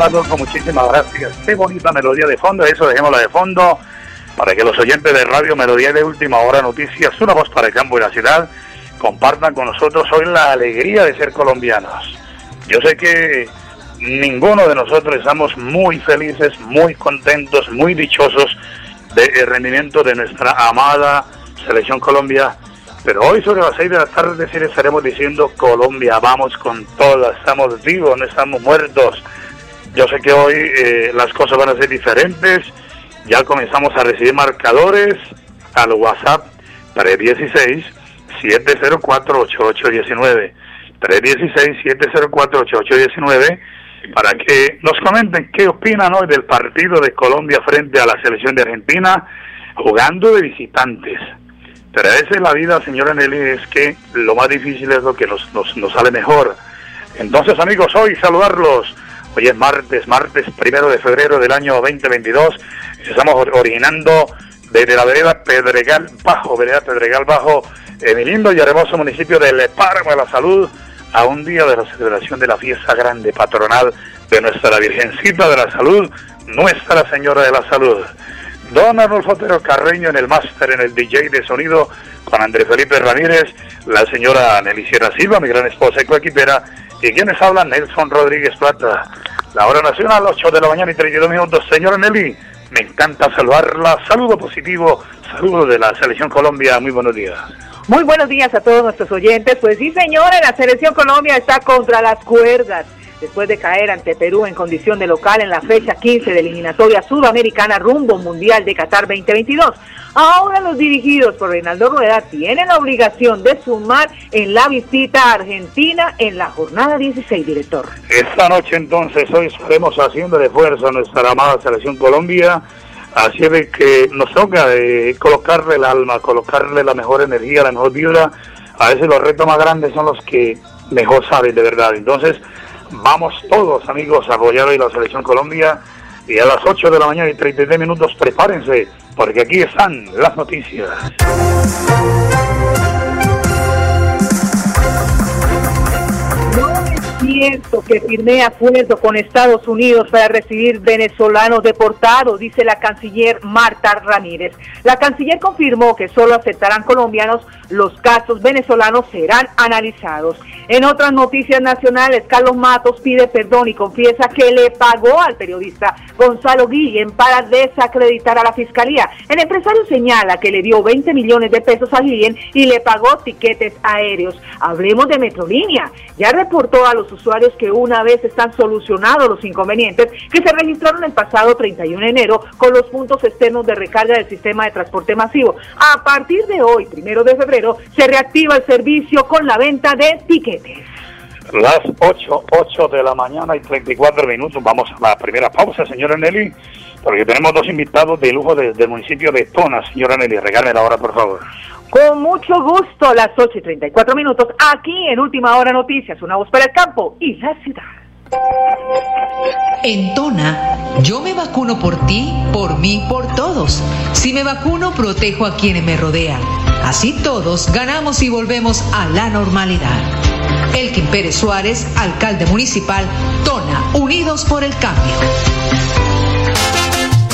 Adolfo, muchísimas gracias. Qué bonita melodía de fondo, eso dejémosla de fondo para que los oyentes de Radio Melodía de Última Hora Noticias, una voz para el campo y la ciudad, compartan con nosotros hoy la alegría de ser colombianos. Yo sé que ninguno de nosotros estamos muy felices, muy contentos, muy dichosos del rendimiento de nuestra amada Selección Colombia, pero hoy sobre las seis de la tarde sí estaremos diciendo Colombia, vamos con todas, estamos vivos, no estamos muertos. Yo sé que hoy eh, las cosas van a ser diferentes, ya comenzamos a recibir marcadores al WhatsApp 316 704 8819 316 704 8819 para que nos comenten qué opinan hoy del partido de Colombia frente a la selección de Argentina jugando de visitantes. Pero a veces la vida, señora Nelly, es que lo más difícil es lo que nos, nos, nos sale mejor. Entonces, amigos, hoy saludarlos. Hoy es martes, martes primero de febrero del año 2022. Estamos originando desde la vereda Pedregal Bajo, vereda Pedregal Bajo, en el lindo y hermoso municipio de Le Páramo de la Salud, a un día de la celebración de la fiesta grande patronal de nuestra Virgencita de la Salud, Nuestra Señora de la Salud. Don Arnulfo Otero Carreño en el máster, en el DJ de sonido, con Andrés Felipe Ramírez, la señora Nelly Sierra Silva, mi gran esposa y coequipera, y quienes hablan, Nelson Rodríguez Plata. La hora nacional, 8 de la mañana y 32 minutos. Señora Nelly, me encanta saludarla. Saludo positivo, saludo de la Selección Colombia. Muy buenos días. Muy buenos días a todos nuestros oyentes. Pues sí, señora, la Selección Colombia está contra las cuerdas después de caer ante Perú en condición de local en la fecha 15 de eliminatoria sudamericana rumbo mundial de Qatar 2022. Ahora los dirigidos por Reinaldo Rueda tienen la obligación de sumar en la visita a Argentina en la jornada 16, director. Esta noche entonces hoy estaremos haciendo de fuerza a nuestra amada selección Colombia, así de que nos toca eh, colocarle el alma, colocarle la mejor energía, la mejor vibra. A veces los retos más grandes son los que mejor saben de verdad. Entonces, Vamos todos, amigos, a apoyar hoy la Selección Colombia. Y a las 8 de la mañana y 33 minutos, prepárense, porque aquí están las noticias. Que firmé acuerdo con Estados Unidos para recibir venezolanos deportados, dice la canciller Marta Ramírez. La canciller confirmó que solo aceptarán colombianos, los casos venezolanos serán analizados. En otras noticias nacionales, Carlos Matos pide perdón y confiesa que le pagó al periodista Gonzalo Guillén para desacreditar a la fiscalía. El empresario señala que le dio 20 millones de pesos a Guillén y le pagó tiquetes aéreos. Hablemos de Metrolínea. Ya reportó a los usuarios que una vez están solucionados los inconvenientes que se registraron el pasado 31 de enero con los puntos externos de recarga del sistema de transporte masivo. A partir de hoy, primero de febrero, se reactiva el servicio con la venta de tiquetes. Las 8, 8 de la mañana y 34 minutos. Vamos a la primera pausa, señora Nelly, porque tenemos dos invitados de lujo desde el municipio de Tona. Señora Nelly, regálame la hora, por favor. Con mucho gusto, las 8 y 34 minutos, aquí en Última Hora Noticias, una voz para el campo y la ciudad. En Tona, yo me vacuno por ti, por mí, por todos. Si me vacuno, protejo a quienes me rodean. Así todos ganamos y volvemos a la normalidad. Elkin Pérez Suárez, alcalde municipal, Tona, Unidos por el Cambio.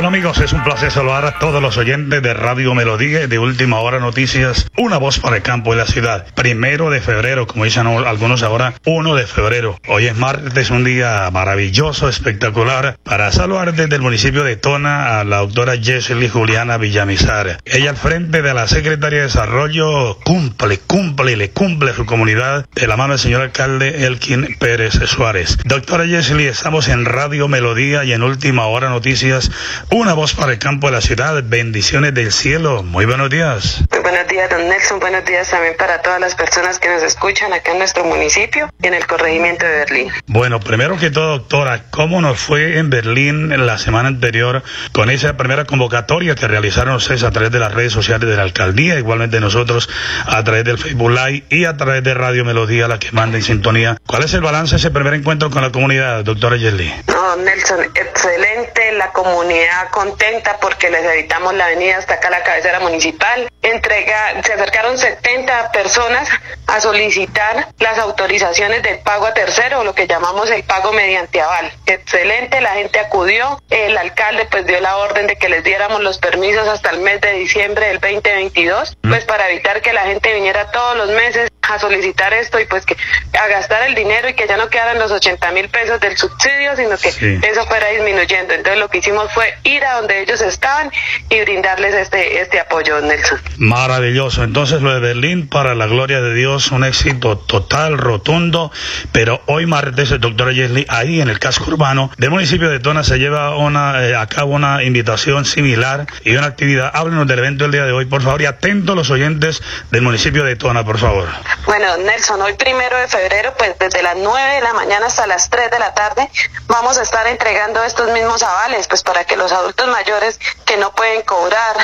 Bueno amigos, es un placer saludar a todos los oyentes de Radio Melodía y de Última Hora Noticias, una voz para el campo y la ciudad. Primero de febrero, como dicen algunos ahora, 1 de febrero. Hoy es martes, un día maravilloso, espectacular, para saludar desde el municipio de Tona a la doctora Jesely Juliana Villamizar. Ella al frente de la Secretaría de Desarrollo cumple, cumple le cumple a su comunidad de la mano del señor alcalde Elkin Pérez Suárez. Doctora Jesely, estamos en Radio Melodía y en Última Hora Noticias una voz para el campo de la ciudad. Bendiciones del cielo. Muy buenos días. Muy buenos días, don Nelson. Buenos días también para todas las personas que nos escuchan acá en nuestro municipio y en el corregimiento de Berlín. Bueno, primero que todo, doctora, ¿cómo nos fue en Berlín la semana anterior con esa primera convocatoria que realizaron ustedes a través de las redes sociales de la alcaldía, igualmente nosotros a través del Facebook Live y a través de Radio Melodía, la que manda en sintonía? ¿Cuál es el balance de ese primer encuentro con la comunidad, doctora Yerli? No, Nelson, excelente la comunidad contenta porque les editamos la avenida hasta acá la cabecera municipal. Entrega, se acercaron 70 personas a solicitar las autorizaciones del pago a tercero, lo que llamamos el pago mediante aval. Excelente, la gente acudió, el alcalde pues dio la orden de que les diéramos los permisos hasta el mes de diciembre del 2022, pues para evitar que la gente viniera todos los meses a solicitar esto y pues que a gastar el dinero y que ya no quedaran los 80 mil pesos del subsidio, sino que eso fuera disminuyendo. Entonces lo que hicimos fue ir a donde ellos estaban y brindarles este, este apoyo, Nelson. Maravilloso. Entonces lo de Berlín, para la gloria de Dios, un éxito total, rotundo, pero hoy martes, el doctor Yesley, ahí en el casco urbano del municipio de Tona se lleva una, eh, a cabo una invitación similar y una actividad. Háblenos del evento del día de hoy, por favor, y atento a los oyentes del municipio de Tona, por favor. Bueno, Nelson, hoy primero de febrero, pues desde las 9 de la mañana hasta las 3 de la tarde, vamos a estar entregando estos mismos avales, pues para que los adultos mayores que no pueden cobrar,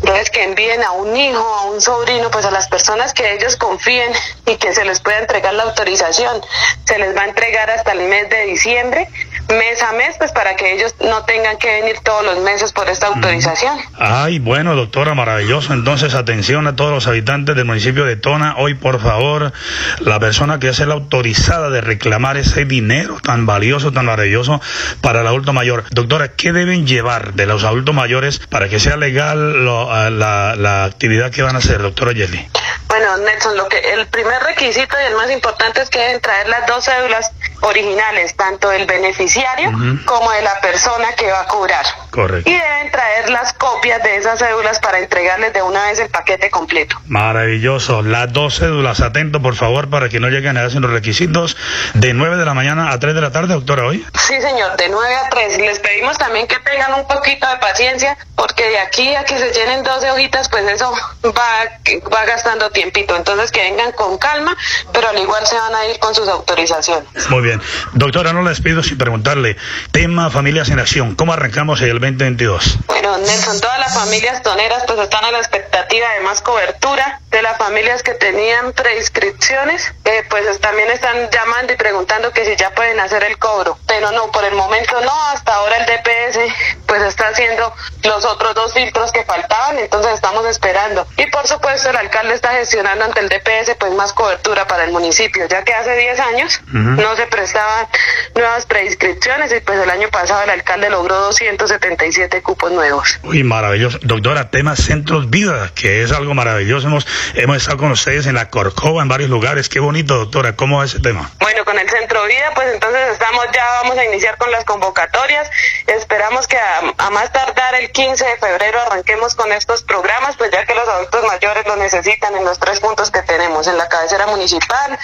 entonces que envíen a un hijo, a un sobrino, pues a las personas que ellos confíen y que se les pueda entregar la autorización. Se les va a entregar hasta el mes de diciembre, mes a mes, pues para que ellos no tengan que venir todos los meses por esta autorización. Ay, bueno, doctora, maravilloso. Entonces, atención a todos los habitantes del municipio de Tona. Hoy, por favor, la persona que es la autorizada de reclamar ese dinero tan valioso, tan maravilloso para el adulto mayor. Doctora, ¿qué deben llevar de los adultos mayores para que sea legal lo, la, la, actividad que van a hacer, doctora Jelly? Bueno, Nelson, lo que el primer requisito y el más importante es que deben traer las dos cédulas originales, tanto del beneficiario como de la persona que va a cobrar. Correcto. Y deben traer las copias de esas cédulas para entregarles de una vez el paquete completo. Maravilloso. Las dos cédulas, atento por favor para que no lleguen a hacer los requisitos de 9 de la mañana a 3 de la tarde, doctora, hoy. Sí, señor, de 9 a 3. Les pedimos también que tengan un poquito de paciencia porque de aquí a que se llenen 12 hojitas, pues eso va, va gastando tiempito. Entonces que vengan con calma, pero al igual se van a ir con sus autorizaciones. Muy bien. Doctora, no les pido sin preguntarle, tema Familias en Acción, ¿cómo arrancamos el 2022? Bueno, Nelson, todas las familias toneras pues están a la expectativa de más cobertura. De las familias que tenían preinscripciones, eh, pues también están llamando y preguntando que si ya pueden hacer el cobro. Pero no, por el momento no, hasta ahora el DPS pues está haciendo los otros dos filtros que faltaban, entonces estamos esperando. Y por supuesto el alcalde está gestionando ante el DPS pues más cobertura para el municipio, ya que hace 10 años no se prestaban nuevas preinscripciones y pues el año pasado el alcalde logró 277 cupos nuevos. Uy, maravilloso. Doctora, tema Centros Vida, que es algo maravilloso. Hemos, hemos estado con ustedes en la Corcova, en varios lugares. Qué bonito, doctora. ¿Cómo va ese tema? Bueno, con el Centro Vida, pues entonces estamos ya, vamos a iniciar con las convocatorias. Esperamos que a, a más tardar el 15 de febrero arranquemos con estos programas, pues ya que los adultos mayores lo necesitan en los tres puntos que tenemos, en la cabecera municipal,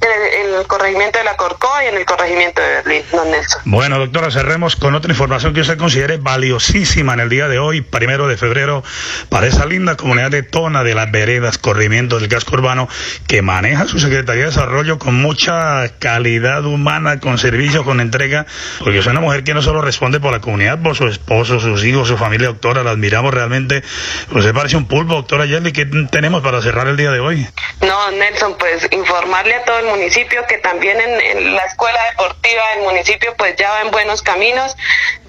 en el, en el corregimiento de la Corcova Y en el corregimiento de Berlín, don Nelson. Bueno, doctora, cerremos con otra información que usted considere valiosísima en el día de hoy, primero de febrero, para esa linda comunidad de Tona de las Veredas, corrimiento del casco urbano, que maneja su Secretaría de Desarrollo con mucha calidad humana, con servicio, con entrega, porque es una mujer que no solo responde por la comunidad, por su esposo, sus hijos, su familia, doctora, la admiramos realmente. Usted parece un pulpo, doctora Yerli, ¿qué tenemos para cerrar el día de hoy? No, Nelson, pues informarle a todo el municipio que también en, la escuela deportiva del municipio pues ya va en buenos caminos,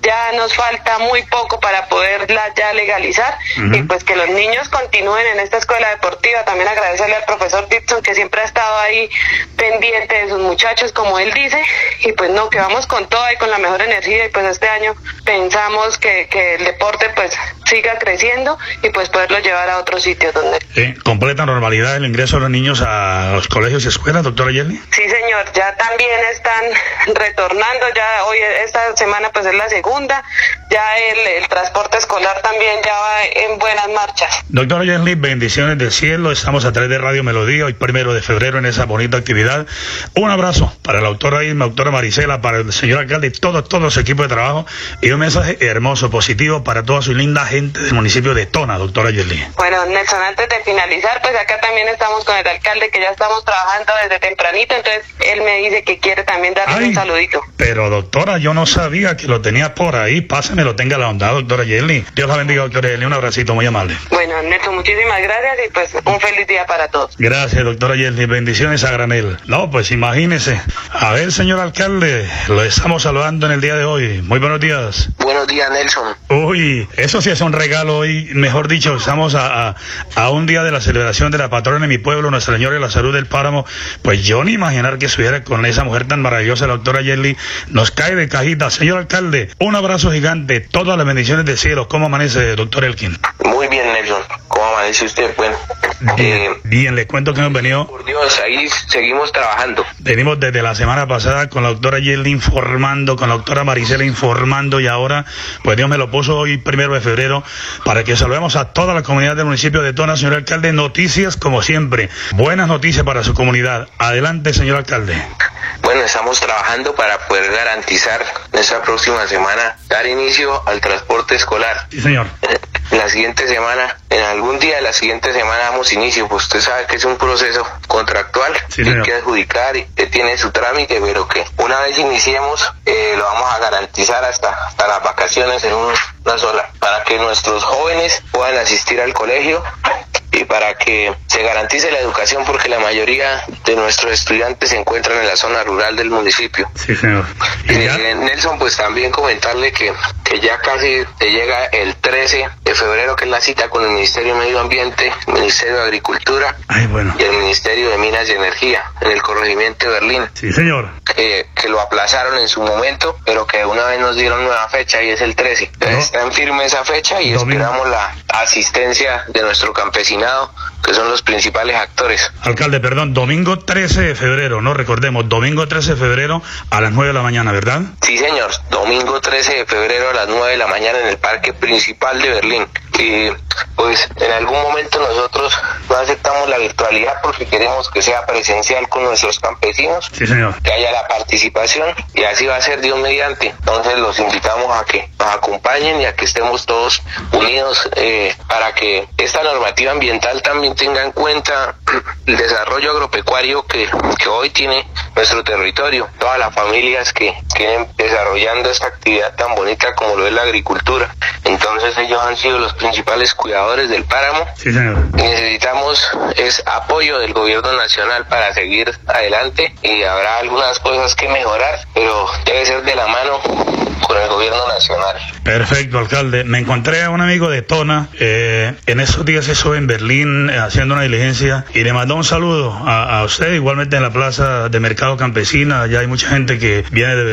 ya nos falta muy poco para poderla ya legalizar. Y pues que los niños continúen en esta escuela deportiva. También agradecerle al profesor Dixon que siempre ha estado ahí pendiente de sus muchachos, como él dice, y pues no, que vamos con toda y con la mejor energía. Y pues este año pensamos que, que el deporte pues siga creciendo y pues poderlo llevar a otros sitios donde... ¿Completa normalidad el ingreso de los niños a los colegios y escuelas, doctora Yelly? Sí, señor, ya también están retornando, ya hoy, esta semana pues es la segunda, onda ya el, el transporte escolar también ya va en buenas marchas. Doctora Yelly, bendiciones del cielo, estamos a través de Radio Melodía, hoy primero de febrero en esa bonita actividad. Un abrazo para la doctora Irma, doctora Marisela, para el señor alcalde y todo, todo los equipos de trabajo y un mensaje hermoso, positivo para toda su linda gente del municipio de Tona, doctora Yelly. Bueno, Nelson, antes de finalizar, pues acá también estamos con el alcalde que ya estamos trabajando desde tempranito, entonces él me dice que quiere también darle un saludito. Pero doctora, yo no sabía que lo tenía por ahí, pásamelo, tenga la onda, doctora Yelly. Dios la bendiga, doctora Yelly, un abracito muy amable. Bueno, Nelson, muchísimas gracias y pues un feliz día para todos. Gracias, doctora Yelly, bendiciones a granel. No, pues imagínese. A ver, señor alcalde, lo estamos saludando en el día de hoy. Muy buenos días. Buenos días, Nelson. Uy, eso sí es un regalo hoy, mejor dicho, estamos a, a, un día de la celebración de la patrona de mi pueblo, Nuestra Señora de la Salud del Páramo. Pues yo ni imaginar que estuviera con esa mujer tan maravillosa, la doctora Yerli. Nos cae de cajita. Señor alcalde, un abrazo gigante, todas las bendiciones del cielo. ¿Cómo amanece, doctor Elkin? Muy bien, Nelson. ¿Cómo amanece usted? Bueno, bien, eh, bien, le cuento que hemos venido. Por Dios, ahí seguimos trabajando. Venimos desde la semana pasada con la doctora Yerli informando, con la doctora Maricela informando y ahora, pues Dios me lo puso hoy primero de febrero para que saludemos a toda la comunidad del municipio de Tona, señor alcalde. Noticias como siempre, buenas noticias para su comunidad. Adelante, señor alcalde. Bueno, estamos trabajando para poder garantizar esta próxima semana dar inicio al transporte escolar. Sí, señor. La siguiente semana, en algún día de la siguiente semana damos inicio, pues usted sabe que es un proceso contractual sí, que hay que adjudicar y que tiene su trámite, pero que una vez iniciemos eh, lo vamos a garantizar hasta, hasta las vacaciones en una sola, para que nuestros jóvenes puedan asistir al colegio y para que se garantice la educación porque la mayoría de nuestros estudiantes se encuentran en la zona rural del municipio. Sí, señor. Eh, Nelson, pues también comentarle que ya casi te llega el 13 de febrero, que es la cita con el Ministerio de Medio Ambiente, el Ministerio de Agricultura bueno. y el Ministerio de Minas y Energía en el corregimiento de Berlín. Sí, señor. que lo aplazaron en su momento, pero que una vez nos dieron nueva fecha y es el 13. Está en firme esa fecha y esperamos la asistencia de nuestro campesinado, que son los principales actores. Alcalde, perdón, domingo 13 de febrero, no recordemos, domingo 13 de febrero a las 9 de la mañana, ¿verdad? Sí, señor, domingo 13 de febrero a las 9 de la mañana en el parque principal de Berlín. Y pues en algún momento nosotros no aceptamos la virtualidad porque queremos que sea presencial con nuestros campesinos, sí, señor. que haya la participación y así va a ser Dios mediante. Entonces los invitamos a que nos acompañen y a que estemos todos unidos eh, para que esta normativa ambiental también tenga en cuenta el desarrollo agropecuario que, que hoy tiene nuestro territorio, todas las familias que quieren desarrollando esta actividad tan bonita como lo es la agricultura. Entonces ellos han sido los principales cuidadores del páramo. Sí, señor. Necesitamos es apoyo del gobierno nacional para seguir adelante y habrá algunas cosas que mejorar, pero debe ser de la mano con el gobierno nacional. Perfecto, alcalde. Me encontré a un amigo de Tona, eh, en esos días eso en Berlín, eh, haciendo una diligencia, y le mandó un saludo a, a, usted, igualmente en la plaza de Mercado Campesina, allá hay mucha gente que viene de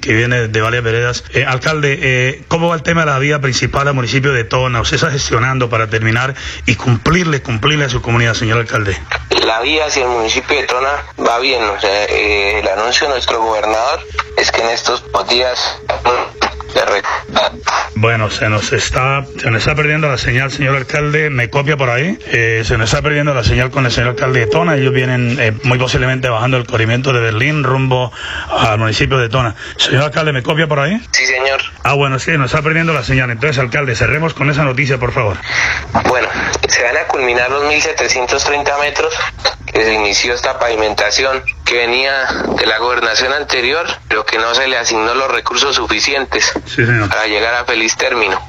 Que viene de varias veredas. Eh, alcalde, eh, ¿cómo va el tema de la vía principal al municipio de Tona? ¿Usted está gestionando para terminar y cumplirle, cumplirle a su comunidad, señor alcalde? La vía hacia el municipio de Tona va bien, sea, el anuncio de nuestro gobernador es que en estos días Bueno, se nos está se nos está perdiendo la señal, señor alcalde. Me copia por ahí. Eh, se nos está perdiendo la señal con el señor alcalde de Tona. Ellos vienen eh, muy posiblemente bajando el corrimiento de Berlín rumbo al municipio de Tona. Señor alcalde, ¿me copia por ahí? Sí, señor. Ah, bueno, sí, nos está perdiendo la señal. Entonces, alcalde, cerremos con esa noticia, por favor. Bueno, se van a culminar los 1.730 metros que se inició esta pavimentación que venía de la gobernación anterior, pero que no se le asignó los recursos suficientes para llegar a feliz término.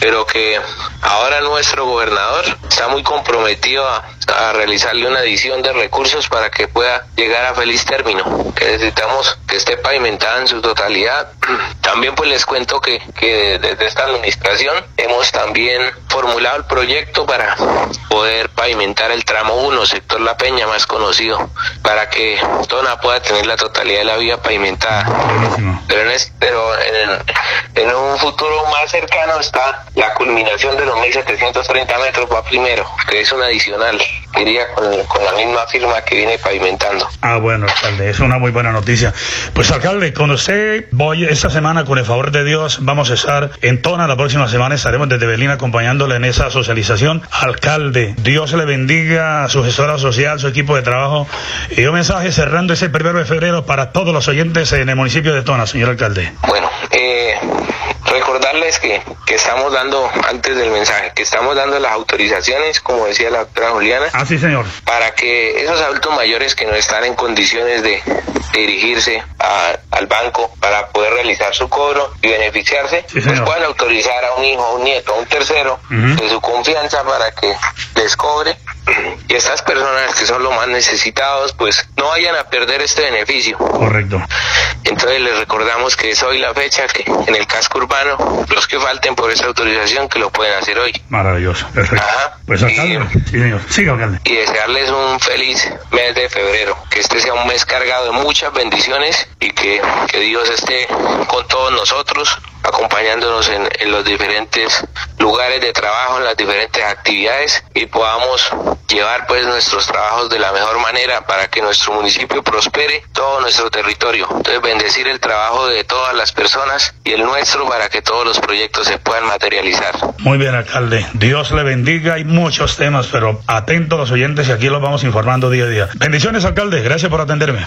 Pero que ahora nuestro gobernador está muy comprometido a, a realizarle una adición de recursos para que pueda llegar a feliz término, que necesitamos que esté pavimentada en su totalidad. También pues les cuento que, que desde esta administración hemos también formulado el proyecto para poder pavimentar el tramo 1, sector La Peña más conocido, para que Tona pueda tener la totalidad de la vía pavimentada. Pero, en, pero en, en, un futuro más cercano está la culminación de los 1.730 metros, va primero, que es un adicional, iría con, con la misma firma que viene pavimentando. Ah, bueno, alcalde, es una muy buena noticia. Pues alcalde, con usted voy esta semana, con el favor de Dios, vamos a estar en Tona, la próxima semana estaremos desde Berlín acompañándole en esa socialización. Alcalde, Dios le bendiga a su gestora social, su equipo de trabajo. Y un mensaje cerrando ese primero de febrero para todos los oyentes en el municipio de Tona, señor alcalde. Bueno, eh, recordarles que, que estamos dando, antes del mensaje, que estamos dando las autorizaciones, como decía la doctora Juliana. Ah, sí, señor. Para que esos adultos mayores que no están en condiciones de, dirigirse a, al banco para poder realizar su cobro y beneficiarse, Sí, pues puedan autorizar a un hijo, a un nieto, a un tercero de su confianza para que les cobre y estas personas que son los más necesitados pues no vayan a perder este beneficio. Correcto. Entonces les recordamos que es hoy la fecha que en el casco urbano los que falten por esa autorización que lo pueden hacer hoy. Maravilloso, perfecto. Ajá. Pues alcalde, sí, señor. Siga, alcalde. y desearles un feliz mes de febrero, que este sea un mes cargado de muchas bendiciones y que, que Dios esté con todos nosotros, acompañándonos en, en los diferentes lugares de trabajo, en las diferentes actividades y podamos llevar pues nuestros trabajos de la mejor manera para que nuestro municipio prospere todo nuestro territorio. Entonces bendecir el trabajo de todas las personas y el nuestro para que todos los proyectos se puedan materializar. Muy bien, alcalde. Dios le bendiga. Hay muchos temas, pero atentos los oyentes y aquí los vamos informando día a día. Bendiciones, alcalde. Gracias por atenderme.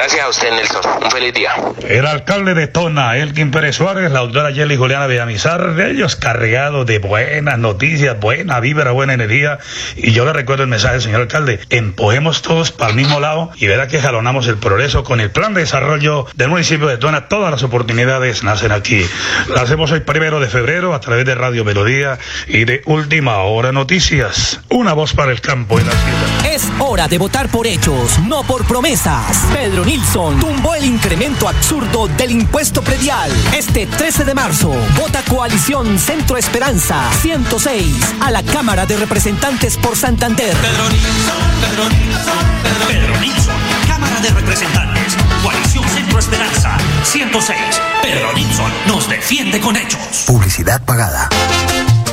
Gracias a usted, Nelson. Un feliz día. El alcalde de Tona, Elkin Pérez Suárez, la doctora Yeli Juliana Villamizar, de ellos cargados de buenas noticias, buena vibra, buena energía. Y yo le recuerdo el mensaje, señor alcalde, empujemos todos para el mismo lado y verá que jalonamos el progreso con el plan de desarrollo del municipio de Tona. Todas las oportunidades nacen aquí. Lo hacemos hoy primero de febrero a través de Radio Melodía y de Última Hora Noticias. Una voz para el campo y la ciudad. Es hora de votar por hechos, no por promesas. Pedro Nilsson tumbó el incremento absurdo del impuesto predial. Este 13 de marzo, vota Coalición Centro Esperanza 106 a la Cámara de Representantes por Santander. Pedro Nilsson, Pedro Nilsson, Pedro, Pedro Nilsson, Cámara de Representantes, Coalición Centro Esperanza, 106. Pedro Nilsson nos defiende con hechos. Publicidad pagada.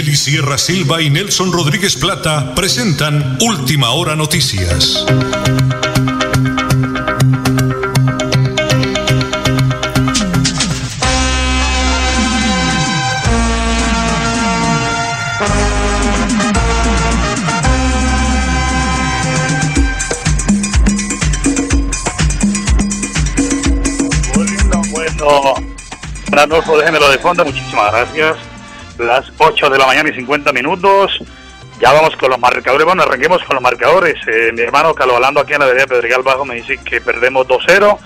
Nelly Sierra Silva y Nelson Rodríguez Plata presentan Última Hora Noticias. Bueno, bueno. Arnulfo, déjenmelo de fondo, muchísimas gracias. Las 8 de la mañana y 50 minutos. Ya vamos con los marcadores. Bueno, arranquemos con los marcadores. Eh, mi hermano Calobalando aquí en la avenida Pedregal Bajo me dice que perdemos 2-0.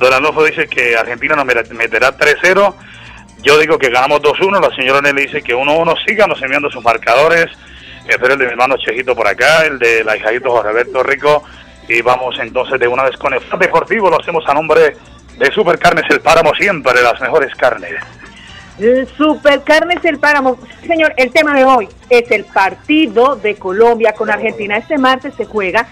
Don Arnulfo dice que Argentina nos meterá 3-0. Yo digo que ganamos 2-1. La señora Nelly dice que 1-1. Síganos enviando sus marcadores. Espero el de mi hermano Chejito por acá, el de la hijadito Jorge Alberto Rico. Y vamos entonces de una vez con el Deportivo. Lo hacemos a nombre de Supercarnes El Páramo, siempre las mejores carnes. Supercarnes El Páramo. Señor, el tema de hoy es el partido de Colombia con Argentina. Este martes se juega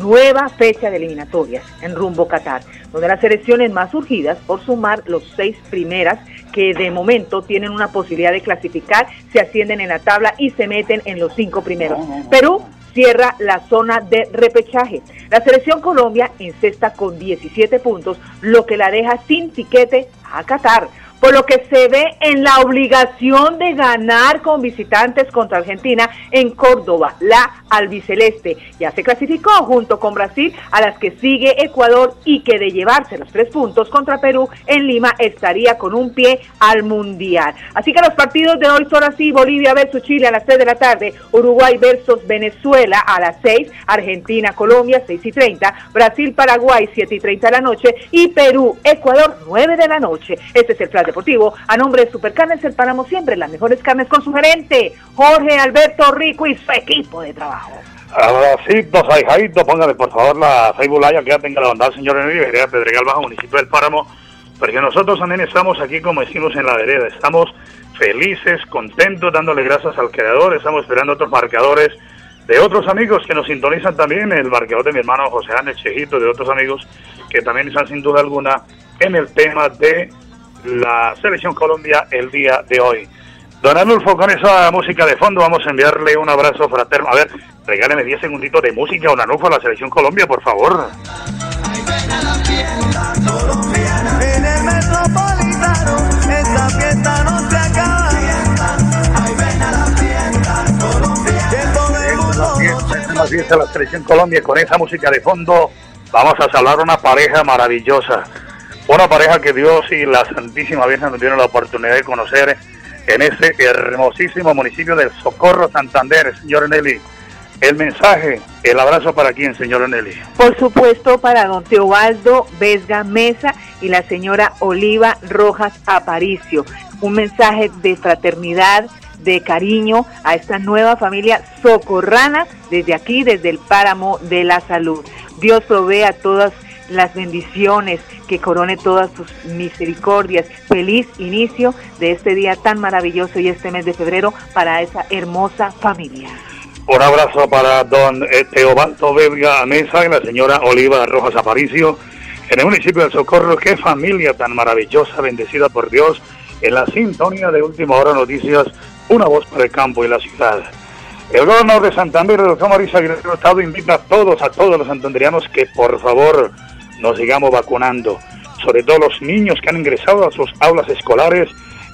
nueva fecha de eliminatorias en rumbo Qatar, donde las selecciones más urgidas por sumar los seis primeras que de momento tienen una posibilidad de clasificar, se ascienden en la tabla y se meten en los cinco primeros. Perú cierra la zona de repechaje. La selección Colombia encesta con 17 puntos, lo que la deja sin tiquete a Qatar por lo que se ve en la obligación de ganar con visitantes contra Argentina en Córdoba. La albiceleste ya se clasificó junto con Brasil, a las que sigue Ecuador y que de llevarse los tres puntos contra Perú en Lima estaría con un pie al Mundial. Así que los partidos de hoy son así, Bolivia versus Chile a las 3 de la tarde, Uruguay versus Venezuela a las 6, Argentina, Colombia 6 y 30, Brasil, Paraguay 7 y 30 de la noche y Perú, Ecuador 9 de la noche. Este es el plan deportivo. A nombre de Supercarnes El Páramo siempre, las mejores carnes con su gerente, Jorge Alberto Rico y su equipo de trabajo. Abracito, Saijadito, póngale por favor la Live que ya tenga la bondad, señor Enrique, Pedregal Bajo, municipio del Páramo, porque nosotros también estamos aquí, como decimos en la vereda, estamos felices, contentos, dándole gracias al creador, estamos esperando otros marcadores de otros amigos que nos sintonizan también, el marcador de mi hermano José Ángel Chejito, de otros amigos que también están sin duda alguna en el tema de la Selección Colombia el día de hoy. Don Anulfo, con esa música de fondo vamos a enviarle un abrazo fraterno. A ver, regáleme 10 segunditos de música, Don Anulfo, a la Selección Colombia, por favor. La fiesta, la Selección Colombia, con esa música de fondo vamos a salvar una pareja maravillosa. Una pareja que Dios y la Santísima Virgen nos dieron la oportunidad de conocer en ese hermosísimo municipio del Socorro Santander, señor Nelly. El mensaje, el abrazo para quién, señor Nelly. Por supuesto, para don Teobaldo Vesga Mesa y la señora Oliva Rojas Aparicio. Un mensaje de fraternidad, de cariño a esta nueva familia socorrana desde aquí, desde el páramo de la salud. Dios provee a todas las bendiciones, que corone todas sus misericordias. Feliz inicio de este día tan maravilloso y este mes de febrero para esa hermosa familia. Un abrazo para don Teobaldo Vega Mesa y la señora Oliva Rojas Aparicio en el municipio de Socorro. Qué familia tan maravillosa, bendecida por Dios. En la sintonía de Última Hora Noticias, una voz para el campo y la ciudad. El gobernador de Santander, el doctor Mauricio Aguirre Estado, invita a todos, a todos los santanderianos que por favor nos sigamos vacunando, sobre todo los niños que han ingresado a sus aulas escolares.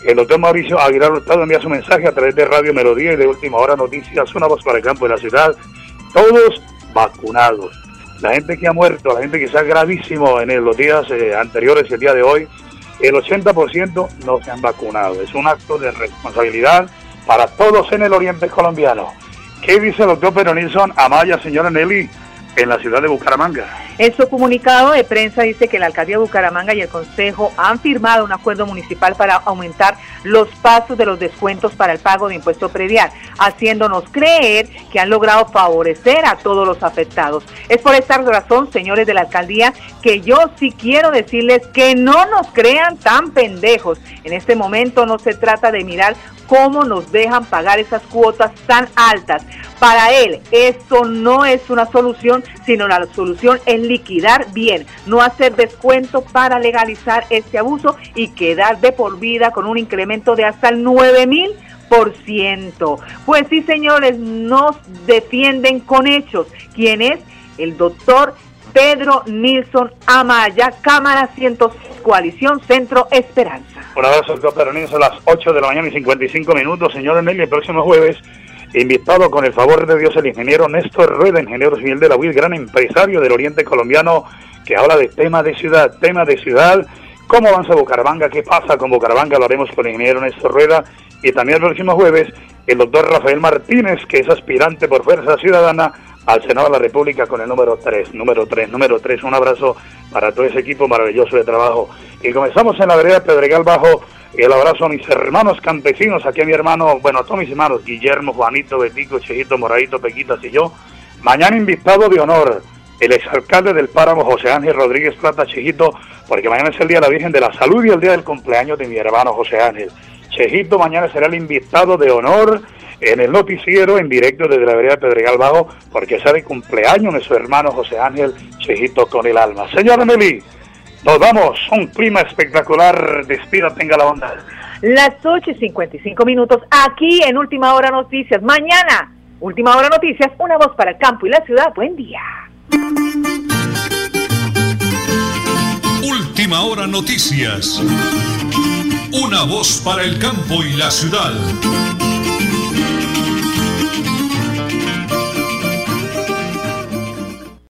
El doctor Mauricio Aguilar Hurtado envía su mensaje a través de Radio Melodía y de Última Hora Noticias, una voz para el campo de la ciudad. Todos vacunados. La gente que ha muerto, la gente que está gravísimo en los días eh, anteriores y el día de hoy, el 80% no se han vacunado. Es un acto de responsabilidad para todos en el oriente colombiano. ¿Qué dice el doctor Pedro Nilsson Amaya, señora Nelly? en la ciudad de Bucaramanga. En su comunicado de prensa dice que la alcaldía de Bucaramanga y el Consejo han firmado un acuerdo municipal para aumentar los pasos de los descuentos para el pago de impuesto predial, haciéndonos creer que han logrado favorecer a todos los afectados. Es por esta razón, señores de la alcaldía, que yo sí quiero decirles que no nos crean tan pendejos. En este momento no se trata de mirar cómo nos dejan pagar esas cuotas tan altas. Para él, eso no es una solución, sino la solución es liquidar bien, no hacer descuento para legalizar este abuso y quedar de por vida con un incremento de hasta el 9 mil. Pues sí, señores, nos defienden con hechos. ¿Quién es? El doctor Pedro Nilsson Amaya, Cámara 106, Coalición Centro Esperanza. Un abrazo, doctor Pedro Nilsson, a las 8 de la mañana y 55 minutos. Señor Emilio, el próximo jueves, invitado con el favor de Dios el ingeniero Néstor Rueda, ingeniero civil de la UIL, gran empresario del oriente colombiano, que habla de tema de ciudad, tema de ciudad cómo avanza Bucaramanga, qué pasa con Bucaramanga, lo haremos con el ingeniero Néstor Rueda y también el próximo jueves el doctor Rafael Martínez, que es aspirante por Fuerza Ciudadana al Senado de la República con el número 3, número 3, número 3. Un abrazo para todo ese equipo maravilloso de trabajo. Y comenzamos en la vereda Pedregal Bajo. El abrazo a mis hermanos campesinos, aquí a mi hermano, bueno, a todos mis hermanos, Guillermo, Juanito, Betico, Chejito, Moradito, Pequitas y yo. Mañana invitado de honor, el exalcalde del Páramo, José Ángel Rodríguez Plata Chejito, porque mañana es el Día de la Virgen de la Salud y el día del cumpleaños de mi hermano José Ángel. Chejito mañana será el invitado de honor en el noticiero en directo desde la vereda Pedregal Bajo, porque será el cumpleaños de su hermano José Ángel Chejito con el alma. Señora Meli, nos vamos, un clima espectacular, despida, tenga la onda. Las 8 y 55 minutos, aquí en Última Hora Noticias. Mañana, Última Hora Noticias, una voz para el campo y la ciudad. Buen día. Última Hora Noticias. Una voz para el campo y la ciudad.